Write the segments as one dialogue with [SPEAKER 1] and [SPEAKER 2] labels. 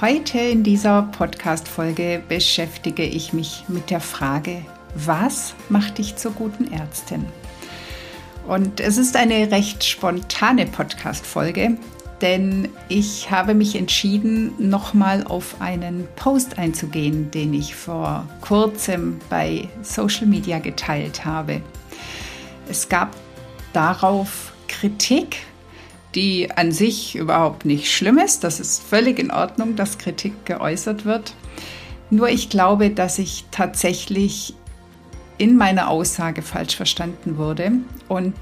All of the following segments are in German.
[SPEAKER 1] Heute in dieser Podcast-Folge beschäftige ich mich mit der Frage, was macht dich zur guten Ärztin? Und es ist eine recht spontane Podcast-Folge, denn ich habe mich entschieden, nochmal auf einen Post einzugehen, den ich vor kurzem bei Social Media geteilt habe. Es gab darauf Kritik die an sich überhaupt nicht schlimm ist. Das ist völlig in Ordnung, dass Kritik geäußert wird. Nur ich glaube, dass ich tatsächlich in meiner Aussage falsch verstanden wurde. Und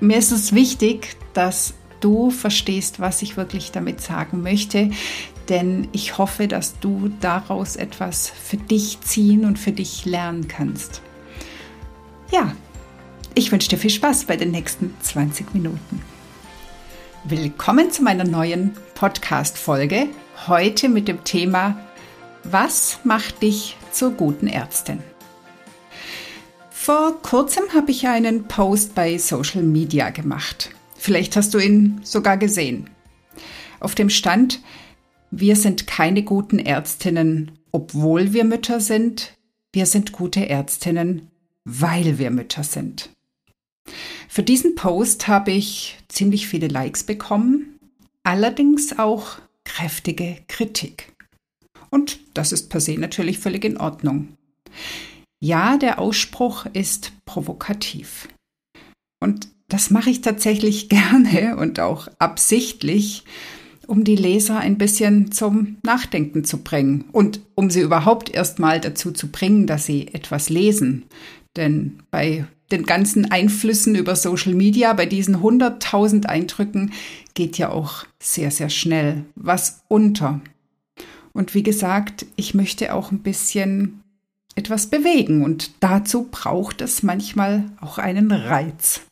[SPEAKER 1] mir ist es wichtig, dass du verstehst, was ich wirklich damit sagen möchte. Denn ich hoffe, dass du daraus etwas für dich ziehen und für dich lernen kannst. Ja, ich wünsche dir viel Spaß bei den nächsten 20 Minuten. Willkommen zu meiner neuen Podcast-Folge. Heute mit dem Thema Was macht dich zur guten Ärztin? Vor kurzem habe ich einen Post bei Social Media gemacht. Vielleicht hast du ihn sogar gesehen. Auf dem Stand Wir sind keine guten Ärztinnen, obwohl wir Mütter sind. Wir sind gute Ärztinnen, weil wir Mütter sind. Für diesen Post habe ich ziemlich viele Likes bekommen, allerdings auch kräftige Kritik. Und das ist per se natürlich völlig in Ordnung. Ja, der Ausspruch ist provokativ. Und das mache ich tatsächlich gerne und auch absichtlich, um die Leser ein bisschen zum Nachdenken zu bringen und um sie überhaupt erstmal dazu zu bringen, dass sie etwas lesen. Denn bei den ganzen Einflüssen über Social Media, bei diesen 100.000 Eindrücken geht ja auch sehr, sehr schnell was unter. Und wie gesagt, ich möchte auch ein bisschen etwas bewegen und dazu braucht es manchmal auch einen Reiz.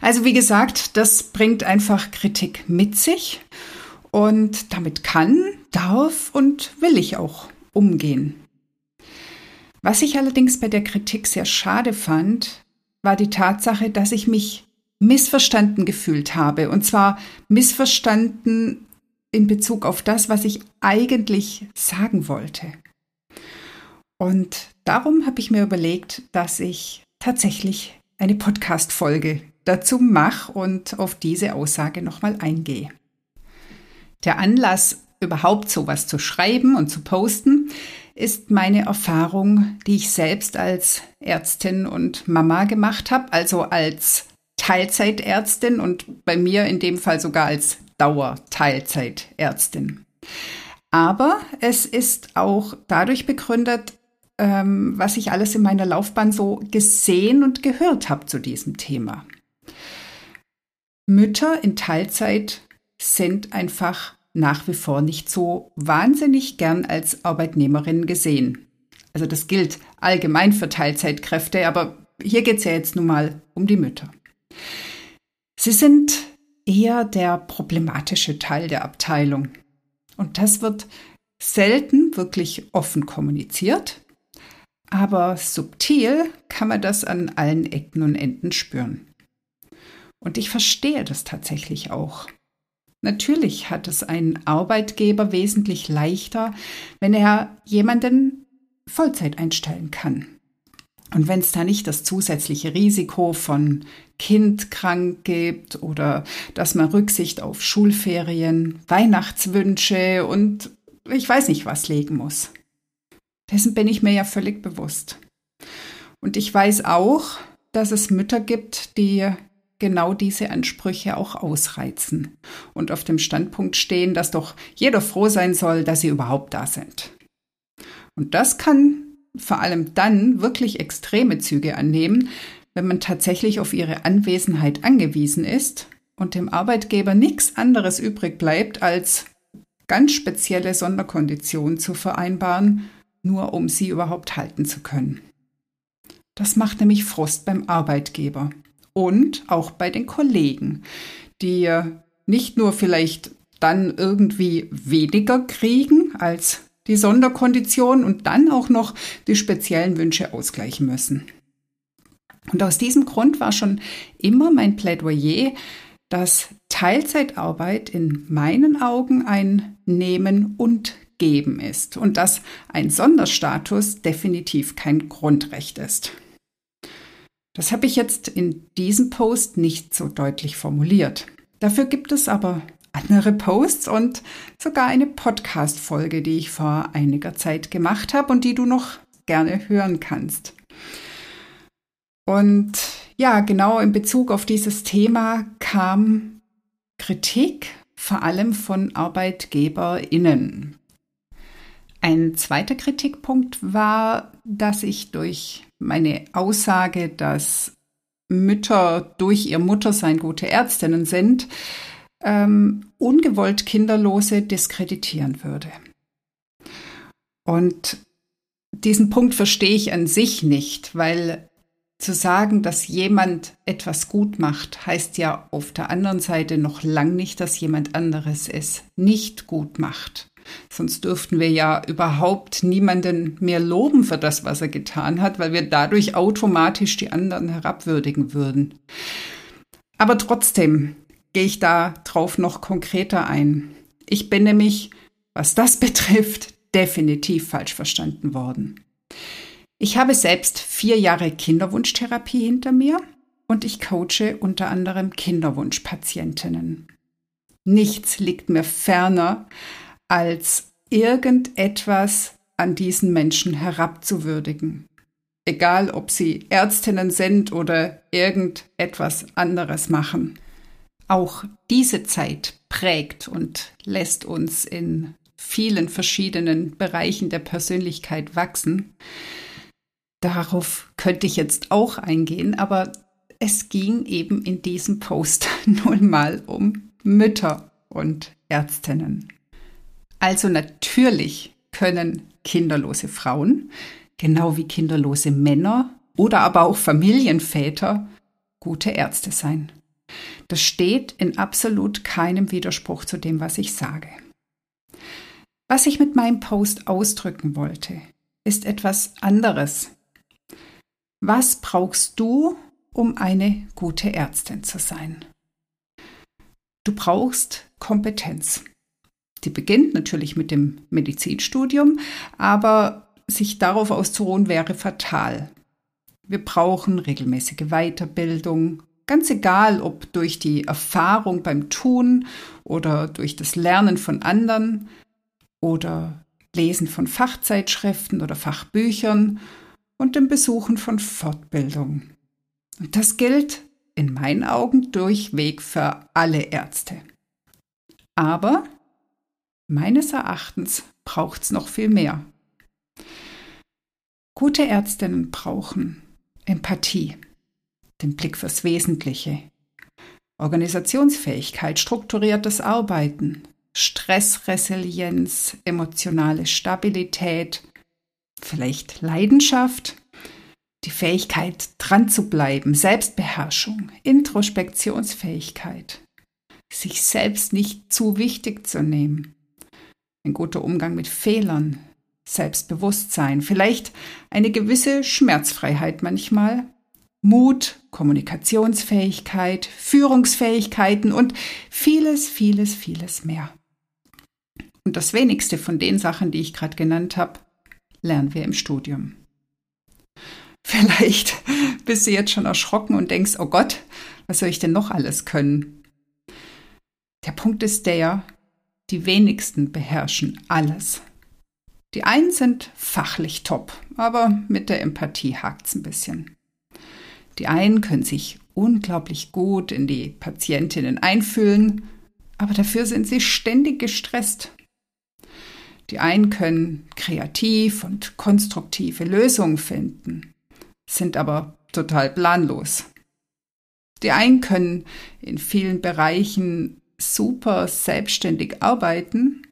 [SPEAKER 1] Also wie gesagt, das bringt einfach Kritik mit sich und damit kann, darf und will ich auch umgehen. Was ich allerdings bei der Kritik sehr schade fand, war die Tatsache, dass ich mich missverstanden gefühlt habe. Und zwar missverstanden in Bezug auf das, was ich eigentlich sagen wollte. Und darum habe ich mir überlegt, dass ich tatsächlich eine Podcast-Folge dazu mache und auf diese Aussage nochmal eingehe. Der Anlass, überhaupt sowas zu schreiben und zu posten, ist meine Erfahrung, die ich selbst als Ärztin und Mama gemacht habe, also als Teilzeitärztin und bei mir in dem Fall sogar als Dauerteilzeitärztin. Aber es ist auch dadurch begründet, ähm, was ich alles in meiner Laufbahn so gesehen und gehört habe zu diesem Thema. Mütter in Teilzeit sind einfach nach wie vor nicht so wahnsinnig gern als Arbeitnehmerin gesehen. Also das gilt allgemein für Teilzeitkräfte, aber hier geht es ja jetzt nun mal um die Mütter. Sie sind eher der problematische Teil der Abteilung. Und das wird selten wirklich offen kommuniziert, aber subtil kann man das an allen Ecken und Enden spüren. Und ich verstehe das tatsächlich auch. Natürlich hat es ein Arbeitgeber wesentlich leichter, wenn er jemanden Vollzeit einstellen kann. Und wenn es da nicht das zusätzliche Risiko von Kind krank gibt oder dass man Rücksicht auf Schulferien, Weihnachtswünsche und ich weiß nicht was legen muss. Dessen bin ich mir ja völlig bewusst. Und ich weiß auch, dass es Mütter gibt, die genau diese Ansprüche auch ausreizen und auf dem Standpunkt stehen, dass doch jeder froh sein soll, dass sie überhaupt da sind. Und das kann vor allem dann wirklich extreme Züge annehmen, wenn man tatsächlich auf ihre Anwesenheit angewiesen ist und dem Arbeitgeber nichts anderes übrig bleibt, als ganz spezielle Sonderkonditionen zu vereinbaren, nur um sie überhaupt halten zu können. Das macht nämlich Frust beim Arbeitgeber und auch bei den Kollegen, die nicht nur vielleicht dann irgendwie weniger kriegen als die Sonderkondition und dann auch noch die speziellen Wünsche ausgleichen müssen. Und aus diesem Grund war schon immer mein Plädoyer, dass Teilzeitarbeit in meinen Augen ein Nehmen und Geben ist und dass ein Sonderstatus definitiv kein Grundrecht ist. Das habe ich jetzt in diesem Post nicht so deutlich formuliert. Dafür gibt es aber andere Posts und sogar eine Podcast-Folge, die ich vor einiger Zeit gemacht habe und die du noch gerne hören kannst. Und ja, genau in Bezug auf dieses Thema kam Kritik vor allem von ArbeitgeberInnen. Ein zweiter Kritikpunkt war, dass ich durch meine Aussage, dass Mütter durch ihr Muttersein gute Ärztinnen sind, ähm, ungewollt Kinderlose diskreditieren würde. Und diesen Punkt verstehe ich an sich nicht, weil zu sagen, dass jemand etwas gut macht, heißt ja auf der anderen Seite noch lang nicht, dass jemand anderes es nicht gut macht. Sonst dürften wir ja überhaupt niemanden mehr loben für das, was er getan hat, weil wir dadurch automatisch die anderen herabwürdigen würden. Aber trotzdem gehe ich da drauf noch konkreter ein. Ich bin nämlich, was das betrifft, definitiv falsch verstanden worden. Ich habe selbst vier Jahre Kinderwunschtherapie hinter mir und ich coache unter anderem Kinderwunschpatientinnen. Nichts liegt mir ferner, als irgendetwas an diesen Menschen herabzuwürdigen. Egal, ob sie Ärztinnen sind oder irgendetwas anderes machen. Auch diese Zeit prägt und lässt uns in vielen verschiedenen Bereichen der Persönlichkeit wachsen. Darauf könnte ich jetzt auch eingehen, aber es ging eben in diesem Post nun mal um Mütter und Ärztinnen. Also natürlich können kinderlose Frauen, genau wie kinderlose Männer oder aber auch Familienväter, gute Ärzte sein. Das steht in absolut keinem Widerspruch zu dem, was ich sage. Was ich mit meinem Post ausdrücken wollte, ist etwas anderes. Was brauchst du, um eine gute Ärztin zu sein? Du brauchst Kompetenz. Die beginnt natürlich mit dem Medizinstudium, aber sich darauf auszuruhen wäre fatal. Wir brauchen regelmäßige Weiterbildung, ganz egal ob durch die Erfahrung beim Tun oder durch das Lernen von anderen oder Lesen von Fachzeitschriften oder Fachbüchern und dem Besuchen von Fortbildung. Und das gilt in meinen Augen durchweg für alle Ärzte. Aber Meines Erachtens braucht es noch viel mehr. Gute Ärztinnen brauchen Empathie, den Blick fürs Wesentliche, Organisationsfähigkeit, strukturiertes Arbeiten, Stressresilienz, emotionale Stabilität, vielleicht Leidenschaft, die Fähigkeit, dran zu bleiben, Selbstbeherrschung, Introspektionsfähigkeit, sich selbst nicht zu wichtig zu nehmen, ein guter Umgang mit Fehlern, Selbstbewusstsein, vielleicht eine gewisse Schmerzfreiheit manchmal, Mut, Kommunikationsfähigkeit, Führungsfähigkeiten und vieles, vieles, vieles mehr. Und das wenigste von den Sachen, die ich gerade genannt habe, lernen wir im Studium. Vielleicht bist du jetzt schon erschrocken und denkst, oh Gott, was soll ich denn noch alles können? Der Punkt ist der, die wenigsten beherrschen alles. Die einen sind fachlich top, aber mit der Empathie hakt's ein bisschen. Die einen können sich unglaublich gut in die Patientinnen einfühlen, aber dafür sind sie ständig gestresst. Die einen können kreativ und konstruktive Lösungen finden, sind aber total planlos. Die einen können in vielen Bereichen super selbstständig arbeiten,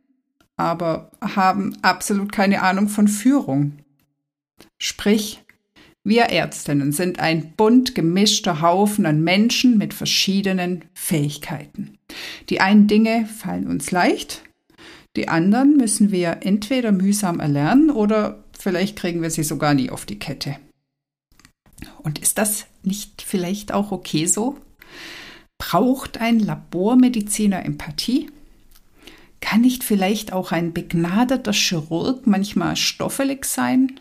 [SPEAKER 1] aber haben absolut keine Ahnung von Führung. Sprich, wir Ärztinnen sind ein bunt gemischter Haufen an Menschen mit verschiedenen Fähigkeiten. Die einen Dinge fallen uns leicht, die anderen müssen wir entweder mühsam erlernen oder vielleicht kriegen wir sie sogar nie auf die Kette. Und ist das nicht vielleicht auch okay so? Braucht ein Labormediziner Empathie? Kann nicht vielleicht auch ein begnadeter Chirurg manchmal stoffelig sein?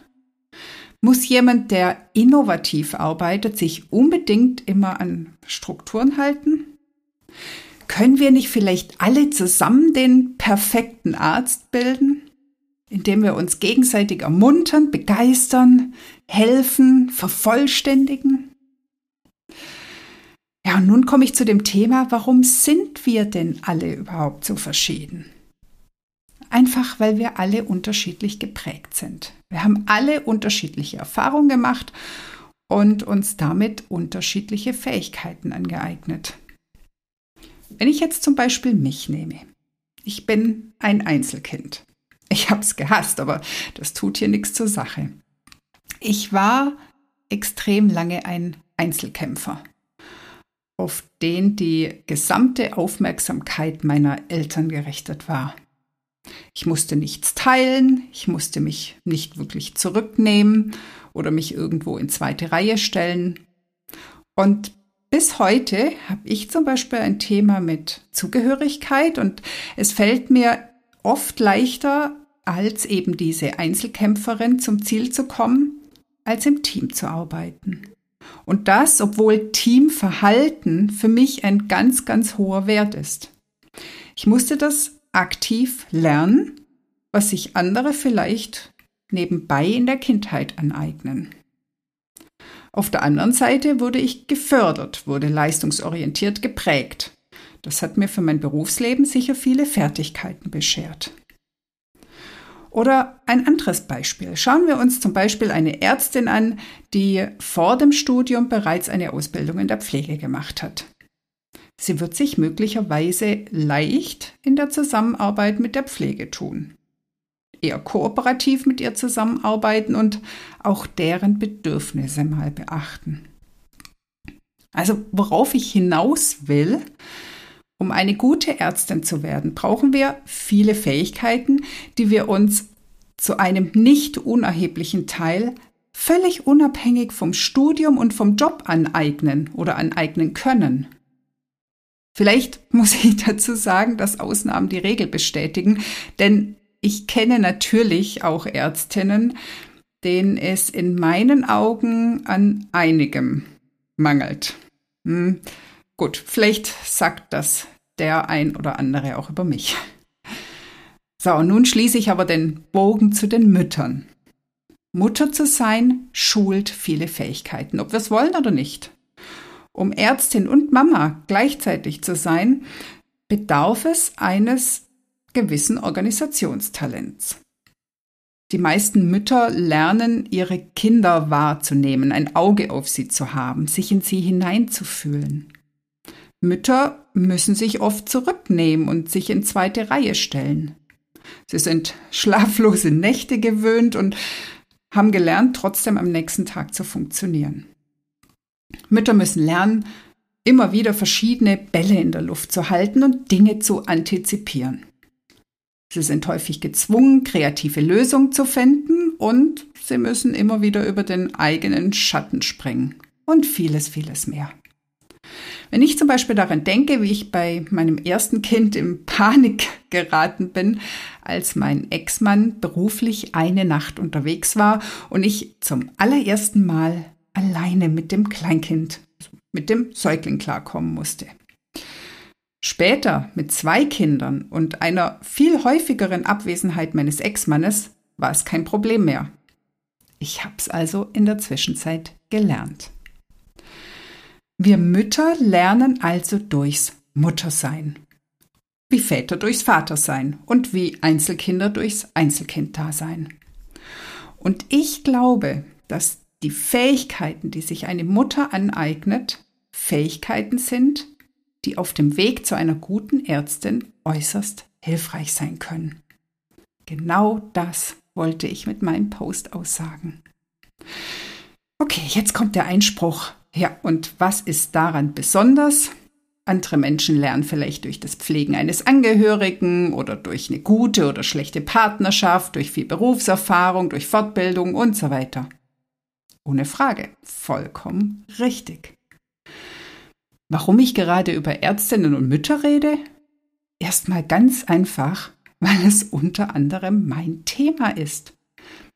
[SPEAKER 1] Muss jemand, der innovativ arbeitet, sich unbedingt immer an Strukturen halten? Können wir nicht vielleicht alle zusammen den perfekten Arzt bilden, indem wir uns gegenseitig ermuntern, begeistern, helfen, vervollständigen? Und nun komme ich zu dem Thema, warum sind wir denn alle überhaupt so verschieden? Einfach weil wir alle unterschiedlich geprägt sind. Wir haben alle unterschiedliche Erfahrungen gemacht und uns damit unterschiedliche Fähigkeiten angeeignet. Wenn ich jetzt zum Beispiel mich nehme. Ich bin ein Einzelkind. Ich habe es gehasst, aber das tut hier nichts zur Sache. Ich war extrem lange ein Einzelkämpfer auf den die gesamte Aufmerksamkeit meiner Eltern gerichtet war. Ich musste nichts teilen, ich musste mich nicht wirklich zurücknehmen oder mich irgendwo in zweite Reihe stellen. Und bis heute habe ich zum Beispiel ein Thema mit Zugehörigkeit und es fällt mir oft leichter, als eben diese Einzelkämpferin zum Ziel zu kommen, als im Team zu arbeiten. Und das, obwohl Teamverhalten für mich ein ganz, ganz hoher Wert ist. Ich musste das aktiv lernen, was sich andere vielleicht nebenbei in der Kindheit aneignen. Auf der anderen Seite wurde ich gefördert, wurde leistungsorientiert geprägt. Das hat mir für mein Berufsleben sicher viele Fertigkeiten beschert. Oder ein anderes Beispiel. Schauen wir uns zum Beispiel eine Ärztin an, die vor dem Studium bereits eine Ausbildung in der Pflege gemacht hat. Sie wird sich möglicherweise leicht in der Zusammenarbeit mit der Pflege tun. Eher kooperativ mit ihr zusammenarbeiten und auch deren Bedürfnisse mal beachten. Also worauf ich hinaus will, um eine gute Ärztin zu werden, brauchen wir viele Fähigkeiten, die wir uns zu einem nicht unerheblichen Teil völlig unabhängig vom Studium und vom Job aneignen oder aneignen können. Vielleicht muss ich dazu sagen, dass Ausnahmen die Regel bestätigen, denn ich kenne natürlich auch Ärztinnen, denen es in meinen Augen an einigem mangelt. Hm, gut, vielleicht sagt das der ein oder andere auch über mich. So, und nun schließe ich aber den Bogen zu den Müttern. Mutter zu sein schult viele Fähigkeiten, ob wir es wollen oder nicht. Um Ärztin und Mama gleichzeitig zu sein, bedarf es eines gewissen Organisationstalents. Die meisten Mütter lernen, ihre Kinder wahrzunehmen, ein Auge auf sie zu haben, sich in sie hineinzufühlen. Mütter müssen sich oft zurücknehmen und sich in zweite Reihe stellen. Sie sind schlaflose Nächte gewöhnt und haben gelernt, trotzdem am nächsten Tag zu funktionieren. Mütter müssen lernen, immer wieder verschiedene Bälle in der Luft zu halten und Dinge zu antizipieren. Sie sind häufig gezwungen, kreative Lösungen zu finden und sie müssen immer wieder über den eigenen Schatten springen und vieles, vieles mehr. Wenn ich zum Beispiel daran denke, wie ich bei meinem ersten Kind in Panik geraten bin, als mein Ex-Mann beruflich eine Nacht unterwegs war und ich zum allerersten Mal alleine mit dem Kleinkind, mit dem Säugling klarkommen musste. Später mit zwei Kindern und einer viel häufigeren Abwesenheit meines Ex-Mannes war es kein Problem mehr. Ich habe es also in der Zwischenzeit gelernt. Wir Mütter lernen also durchs Muttersein, wie Väter durchs Vatersein und wie Einzelkinder durchs Einzelkinddasein. Und ich glaube, dass die Fähigkeiten, die sich eine Mutter aneignet, Fähigkeiten sind, die auf dem Weg zu einer guten Ärztin äußerst hilfreich sein können. Genau das wollte ich mit meinem Post aussagen. Okay, jetzt kommt der Einspruch. Ja, und was ist daran besonders? Andere Menschen lernen vielleicht durch das Pflegen eines Angehörigen oder durch eine gute oder schlechte Partnerschaft, durch viel Berufserfahrung, durch Fortbildung und so weiter. Ohne Frage, vollkommen richtig. Warum ich gerade über Ärztinnen und Mütter rede? Erstmal ganz einfach, weil es unter anderem mein Thema ist.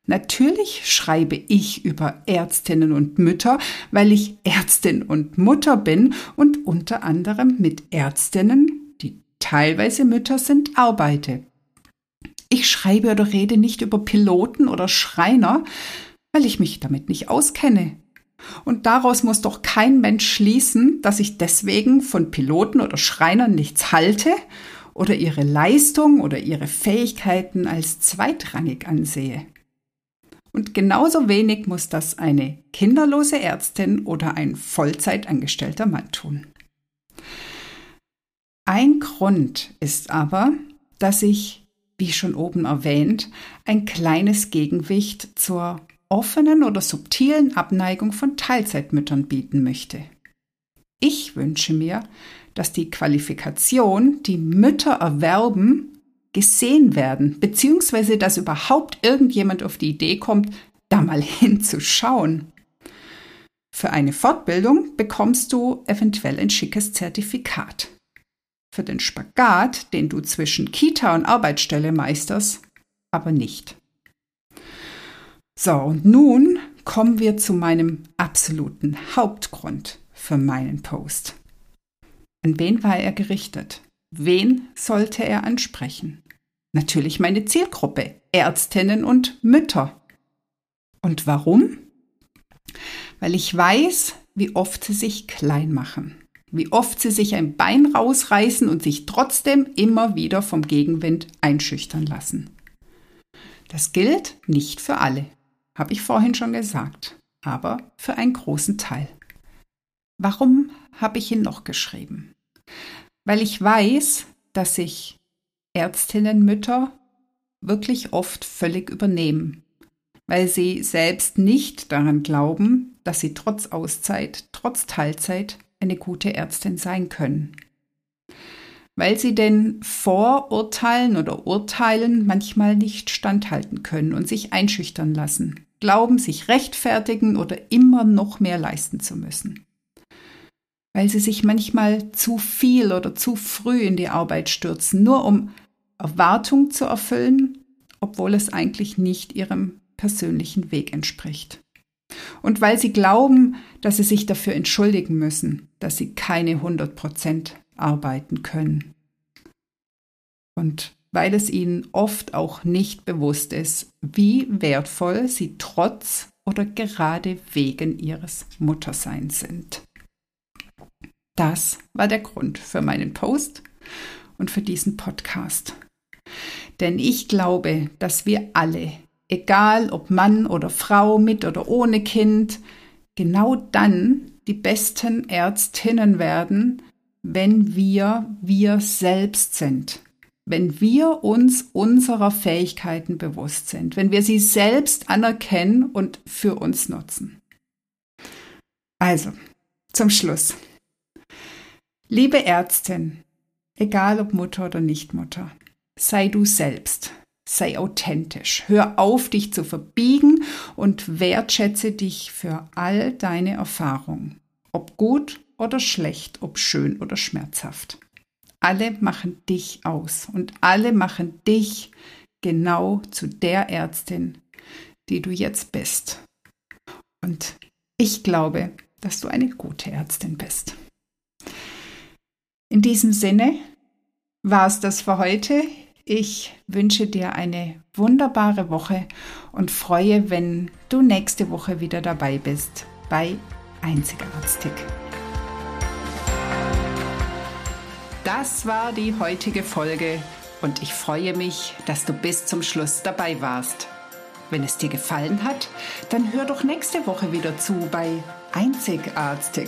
[SPEAKER 1] Natürlich schreibe ich über Ärztinnen und Mütter, weil ich Ärztin und Mutter bin und unter anderem mit Ärztinnen, die teilweise Mütter sind, arbeite. Ich schreibe oder rede nicht über Piloten oder Schreiner, weil ich mich damit nicht auskenne. Und daraus muss doch kein Mensch schließen, dass ich deswegen von Piloten oder Schreinern nichts halte oder ihre Leistung oder ihre Fähigkeiten als zweitrangig ansehe. Und genauso wenig muss das eine kinderlose Ärztin oder ein Vollzeitangestellter Mann tun. Ein Grund ist aber, dass ich, wie schon oben erwähnt, ein kleines Gegenwicht zur offenen oder subtilen Abneigung von Teilzeitmüttern bieten möchte. Ich wünsche mir, dass die Qualifikation, die Mütter erwerben, gesehen werden, beziehungsweise dass überhaupt irgendjemand auf die Idee kommt, da mal hinzuschauen. Für eine Fortbildung bekommst du eventuell ein schickes Zertifikat. Für den Spagat, den du zwischen Kita und Arbeitsstelle meisterst, aber nicht. So, und nun kommen wir zu meinem absoluten Hauptgrund für meinen Post. An wen war er gerichtet? Wen sollte er ansprechen? Natürlich meine Zielgruppe, Ärztinnen und Mütter. Und warum? Weil ich weiß, wie oft sie sich klein machen, wie oft sie sich ein Bein rausreißen und sich trotzdem immer wieder vom Gegenwind einschüchtern lassen. Das gilt nicht für alle. Habe ich vorhin schon gesagt, aber für einen großen Teil. Warum habe ich ihn noch geschrieben? Weil ich weiß, dass sich Ärztinnenmütter wirklich oft völlig übernehmen, weil sie selbst nicht daran glauben, dass sie trotz Auszeit, trotz Teilzeit eine gute Ärztin sein können weil sie den Vorurteilen oder Urteilen manchmal nicht standhalten können und sich einschüchtern lassen, glauben, sich rechtfertigen oder immer noch mehr leisten zu müssen. Weil sie sich manchmal zu viel oder zu früh in die Arbeit stürzen, nur um Erwartungen zu erfüllen, obwohl es eigentlich nicht ihrem persönlichen Weg entspricht. Und weil sie glauben, dass sie sich dafür entschuldigen müssen, dass sie keine 100 Prozent arbeiten können. Und weil es ihnen oft auch nicht bewusst ist, wie wertvoll sie trotz oder gerade wegen ihres Mutterseins sind. Das war der Grund für meinen Post und für diesen Podcast. Denn ich glaube, dass wir alle, egal ob Mann oder Frau, mit oder ohne Kind, genau dann die besten Ärztinnen werden, wenn wir wir selbst sind. Wenn wir uns unserer Fähigkeiten bewusst sind, wenn wir sie selbst anerkennen und für uns nutzen. Also, zum Schluss. Liebe Ärztin, egal ob Mutter oder Nichtmutter, sei du selbst, sei authentisch, hör auf, dich zu verbiegen und wertschätze dich für all deine Erfahrungen, ob gut oder schlecht, ob schön oder schmerzhaft. Alle machen dich aus und alle machen dich genau zu der Ärztin, die du jetzt bist. Und ich glaube, dass du eine gute Ärztin bist. In diesem Sinne war es das für heute. Ich wünsche dir eine wunderbare Woche und freue, wenn du nächste Woche wieder dabei bist bei Einzigartig. Das war die heutige Folge und ich freue mich, dass du bis zum Schluss dabei warst. Wenn es dir gefallen hat, dann hör doch nächste Woche wieder zu bei Einzigartig.